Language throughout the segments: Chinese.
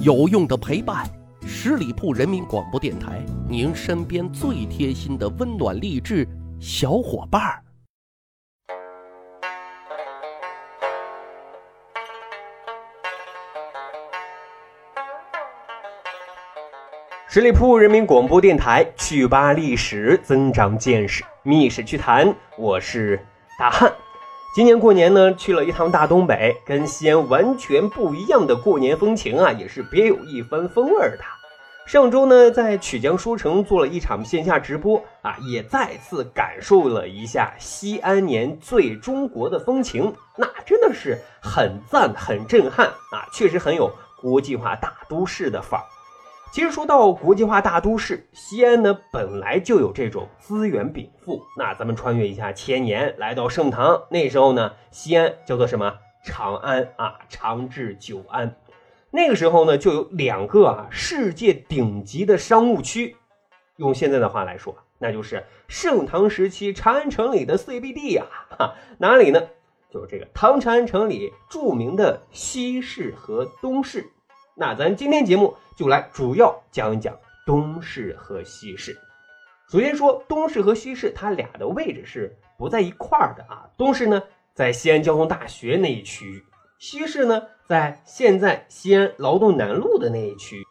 有用的陪伴，十里铺人民广播电台，您身边最贴心的温暖励志小伙伴儿。十里铺人民广播电台，趣吧历史，增长见识，密室趣谈，我是大汉。今年过年呢，去了一趟大东北，跟西安完全不一样的过年风情啊，也是别有一番风味的。上周呢，在曲江书城做了一场线下直播啊，也再次感受了一下西安年最中国的风情，那真的是很赞、很震撼啊，确实很有国际化大都市的范儿。其实说到国际化大都市，西安呢本来就有这种资源禀赋。那咱们穿越一下千年，来到盛唐，那时候呢，西安叫做什么？长安啊，长治久安。那个时候呢，就有两个啊世界顶级的商务区。用现在的话来说，那就是盛唐时期长安城里的 CBD 啊，哈，哪里呢？就是这个唐长安城里著名的西市和东市。那咱今天节目就来主要讲一讲东市和西市。首先说东市和西市，它俩的位置是不在一块儿的啊。东市呢在西安交通大学那一区域，西市呢在现在西安劳动南路的那一区。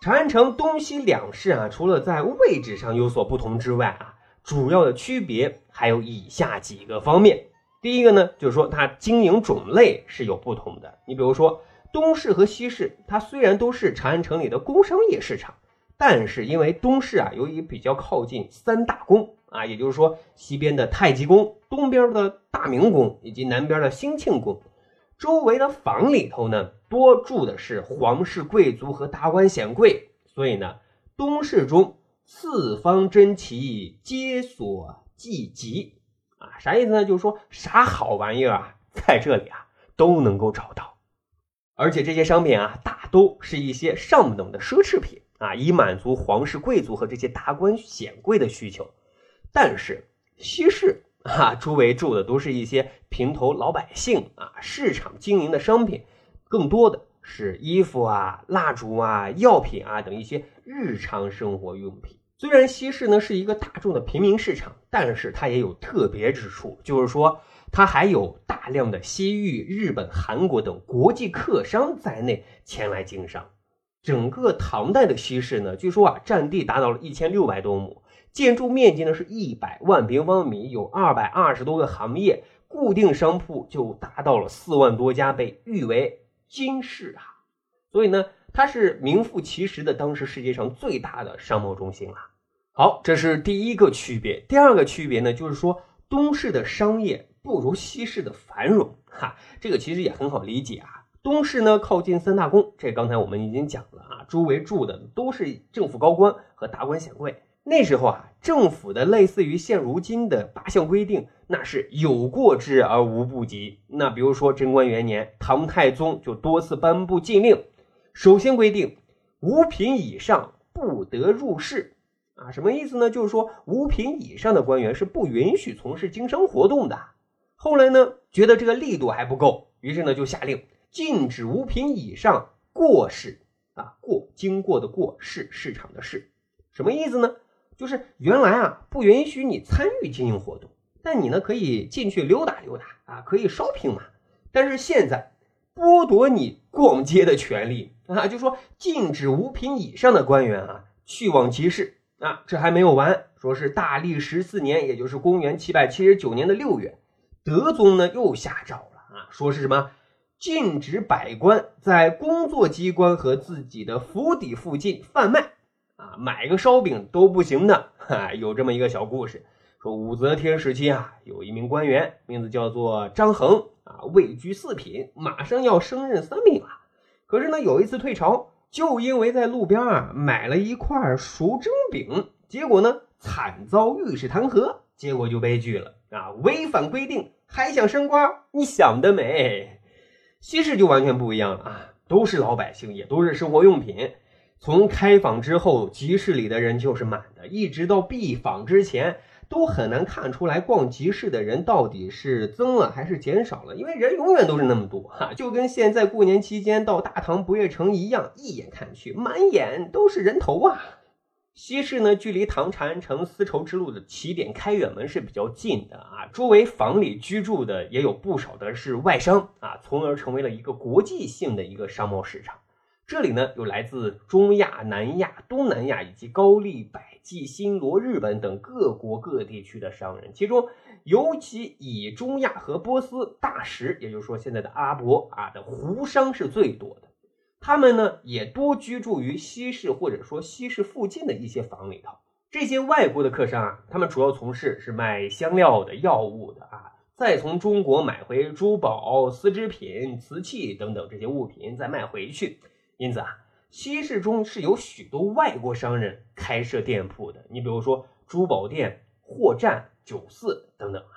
长安城东西两市啊，除了在位置上有所不同之外啊，主要的区别还有以下几个方面。第一个呢，就是说它经营种类是有不同的。你比如说。东市和西市，它虽然都是长安城里的工商业市场，但是因为东市啊，由于比较靠近三大宫啊，也就是说西边的太极宫、东边的大明宫以及南边的兴庆宫，周围的房里头呢，多住的是皇室贵族和达官显贵，所以呢，东市中四方珍奇皆所济集啊，啥意思呢？就是说啥好玩意儿啊，在这里啊都能够找到。而且这些商品啊，大都是一些上等的奢侈品啊，以满足皇室贵族和这些达官显贵的需求。但是西市啊，周围住的都是一些平头老百姓啊，市场经营的商品更多的是衣服啊、蜡烛啊、药品啊等一些日常生活用品。虽然西市呢是一个大众的平民市场，但是它也有特别之处，就是说。它还有大量的西域、日本、韩国等国际客商在内前来经商。整个唐代的西市呢，据说啊，占地达到了一千六百多亩，建筑面积呢是一百万平方米，有二百二十多个行业，固定商铺就达到了四万多家，被誉为金市啊。所以呢，它是名副其实的当时世界上最大的商贸中心了。好，这是第一个区别。第二个区别呢，就是说东市的商业。不如西市的繁荣，哈，这个其实也很好理解啊。东市呢靠近三大宫，这刚才我们已经讲了啊，周围住的都是政府高官和达官显贵。那时候啊，政府的类似于现如今的八项规定，那是有过之而无不及。那比如说贞观元年，唐太宗就多次颁布禁令，首先规定五品以上不得入仕啊，什么意思呢？就是说五品以上的官员是不允许从事经商活动的。后来呢，觉得这个力度还不够，于是呢就下令禁止五品以上过市啊，过经过的过市市场的市，什么意思呢？就是原来啊不允许你参与经营活动，但你呢可以进去溜达溜达啊，可以 shopping 嘛。但是现在剥夺你逛街的权利啊，就说禁止五品以上的官员啊去往集市啊。这还没有完，说是大历十四年，也就是公元七百七十九年的六月。德宗呢又下诏了啊，说是什么禁止百官在工作机关和自己的府邸附近贩卖啊，买个烧饼都不行的。哈，有这么一个小故事，说武则天时期啊，有一名官员，名字叫做张衡，位居四品，马上要升任三品了。可是呢，有一次退朝，就因为在路边啊买了一块熟蒸饼，结果呢惨遭御史弹劾，结果就悲剧了啊，违反规定。还想升官？你想得美！西市就完全不一样了啊，都是老百姓，也都是生活用品。从开坊之后，集市里的人就是满的，一直到闭坊之前，都很难看出来逛集市的人到底是增了还是减少了，因为人永远都是那么多哈，就跟现在过年期间到大唐不夜城一样，一眼看去满眼都是人头啊。西市呢，距离唐长安城丝绸之路的起点开远门是比较近的啊，周围房里居住的也有不少的是外商啊，从而成为了一个国际性的一个商贸市场。这里呢，有来自中亚、南亚、东南亚以及高丽、百济、新罗、日本等各国各地区的商人，其中尤其以中亚和波斯大食，也就是说现在的阿伯啊的胡商是最多的。他们呢也多居住于西市或者说西市附近的一些房里头。这些外国的客商啊，他们主要从事是卖香料的、药物的啊，再从中国买回珠宝、丝织品、瓷器等等这些物品再卖回去。因此啊，西市中是有许多外国商人开设店铺的。你比如说珠宝店、货站、酒肆等等啊。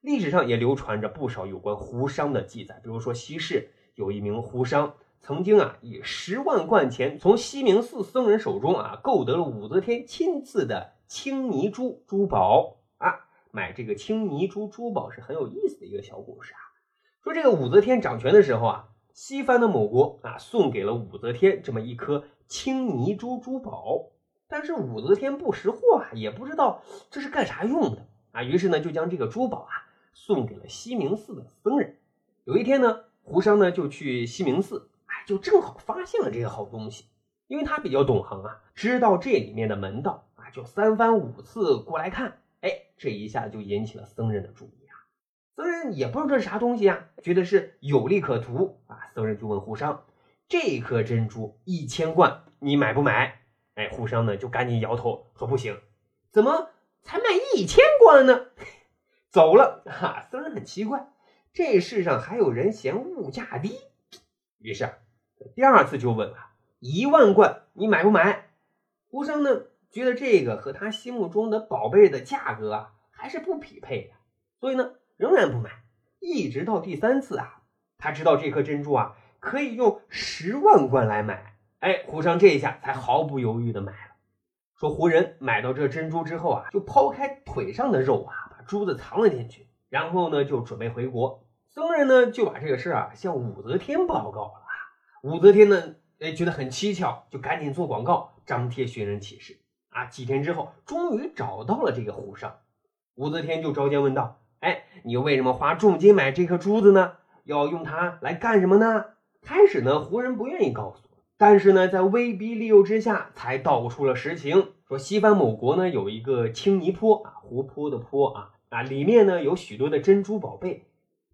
历史上也流传着不少有关胡商的记载，比如说西市有一名胡商。曾经啊，以十万贯钱从西明寺僧人手中啊，购得了武则天亲赐的青泥珠珠宝啊。买这个青泥珠珠宝是很有意思的一个小故事啊。说这个武则天掌权的时候啊，西方的某国啊，送给了武则天这么一颗青泥珠珠宝，但是武则天不识货啊，也不知道这是干啥用的啊，于是呢，就将这个珠宝啊，送给了西明寺的僧人。有一天呢，胡商呢就去西明寺。哎就正好发现了这个好东西，因为他比较懂行啊，知道这里面的门道啊，就三番五次过来看，哎，这一下就引起了僧人的注意。僧人也不知道这是啥东西啊，觉得是有利可图啊。僧人就问胡商：“这颗珍珠一千贯，你买不买？”哎，胡商呢就赶紧摇头说：“不行，怎么才卖一千贯呢？” 走了哈。僧人很奇怪，这世上还有人嫌物价低，于是。第二次就问了一万贯，你买不买？胡商呢，觉得这个和他心目中的宝贝的价格啊，还是不匹配的，所以呢，仍然不买。一直到第三次啊，他知道这颗珍珠啊，可以用十万贯来买。哎，胡商这一下才毫不犹豫的买了。说胡人买到这珍珠之后啊，就抛开腿上的肉啊，把珠子藏了进去，然后呢，就准备回国。僧人呢，就把这个事儿啊，向武则天报告了。武则天呢，哎，觉得很蹊跷，就赶紧做广告，张贴寻人启事。啊，几天之后，终于找到了这个胡商。武则天就召见问道：“哎，你为什么花重金买这颗珠子呢？要用它来干什么呢？”开始呢，胡人不愿意告诉，但是呢，在威逼利诱之下，才道出了实情。说西番某国呢，有一个青泥坡啊，湖泊的坡啊，啊，里面呢有许多的珍珠宝贝。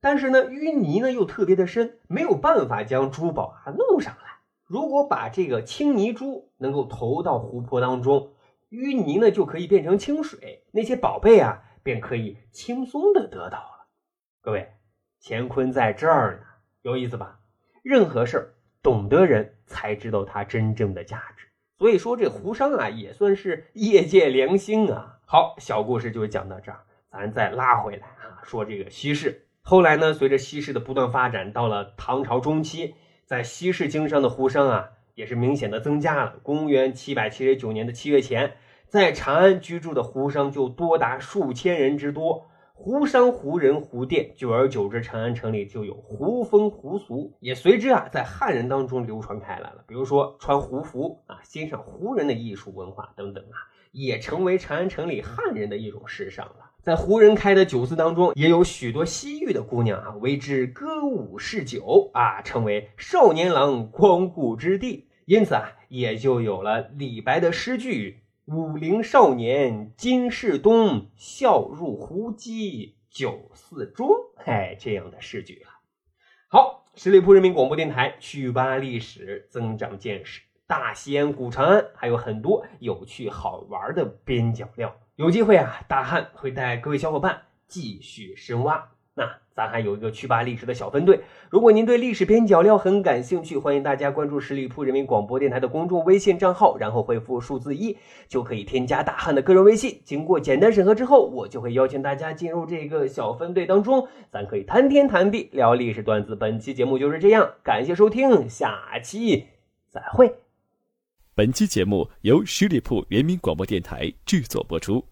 但是呢，淤泥呢又特别的深，没有办法将珠宝啊弄上来。如果把这个青泥珠能够投到湖泊当中，淤泥呢就可以变成清水，那些宝贝啊便可以轻松的得到了。各位，乾坤在这儿呢，有意思吧？任何事儿，懂得人才知道它真正的价值。所以说，这胡商啊也算是业界良心啊。好，小故事就讲到这儿，咱再拉回来啊，说这个西市。后来呢，随着西市的不断发展，到了唐朝中期，在西市经商的胡商啊，也是明显的增加了。公元七百七十九年的七月前，在长安居住的胡商就多达数千人之多。胡商、胡人、胡店，久而久之，长安城里就有胡风、胡俗，也随之啊，在汉人当中流传开来了。比如说穿胡服啊，欣赏胡人的艺术文化等等啊，也成为长安城里汉人的一种时尚了。在胡人开的酒肆当中，也有许多西域的姑娘啊，为之歌舞嗜酒啊，成为少年郎光顾之地。因此啊，也就有了李白的诗句：“武陵少年金世东，笑入胡姬酒肆中。”哎，这样的诗句了。好，十里铺人民广播电台，趣吧历史，增长见识。大西安古长安还有很多有趣好玩的边角料。有机会啊，大汉会带各位小伙伴继续深挖。那咱还有一个趣吧历史的小分队，如果您对历史边角料很感兴趣，欢迎大家关注十里铺人民广播电台的公众微信账号，然后回复数字一，就可以添加大汉的个人微信。经过简单审核之后，我就会邀请大家进入这个小分队当中，咱可以谈天谈地，聊历史段子。本期节目就是这样，感谢收听，下期再会。本期节目由十里铺人民广播电台制作播出。